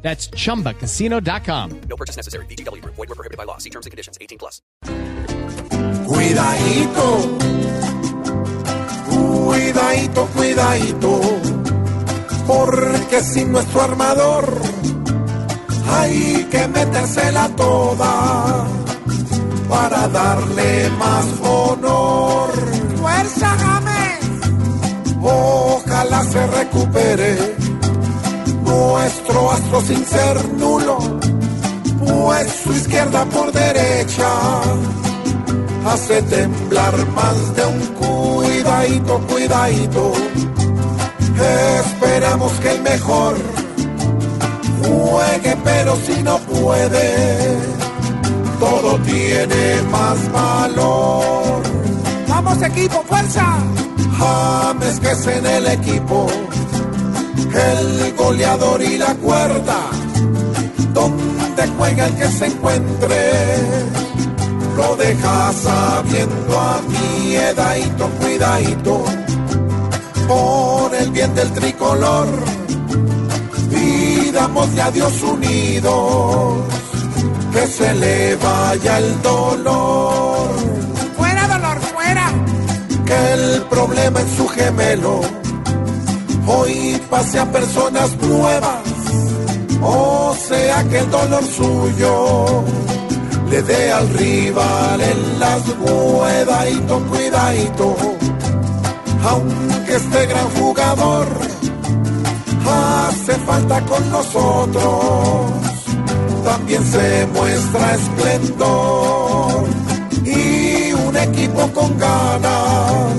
That's chumbacasino.com. No purchase necessary. BGW. Void were prohibited by law. See terms and conditions. 18 plus. Cuidadito, cuidadito, cuidadito, porque sin nuestro armador hay que metérsela toda para darle más honor. ¡Fuerza, James! Ojalá se recupere nuestro astro sin ser nulo, pues su izquierda por derecha hace temblar más de un cuidadito, cuidadito. Esperamos que el mejor juegue, pero si no puede, todo tiene más valor. ¡Vamos, equipo, fuerza! James que es en el equipo el goleador y la cuerda, donde juega el que se encuentre, lo deja sabiendo a mi edadito, cuidadito, por el bien del tricolor, pidamos a Dios unidos, que se le vaya el dolor, ¡Fuera, dolor, fuera! que el problema en su gemelo hoy pase a personas nuevas, o sea que el dolor suyo le dé al rival en las cuidadito, cuidadito, aunque este gran jugador hace falta con nosotros, también se muestra esplendor y un equipo con ganas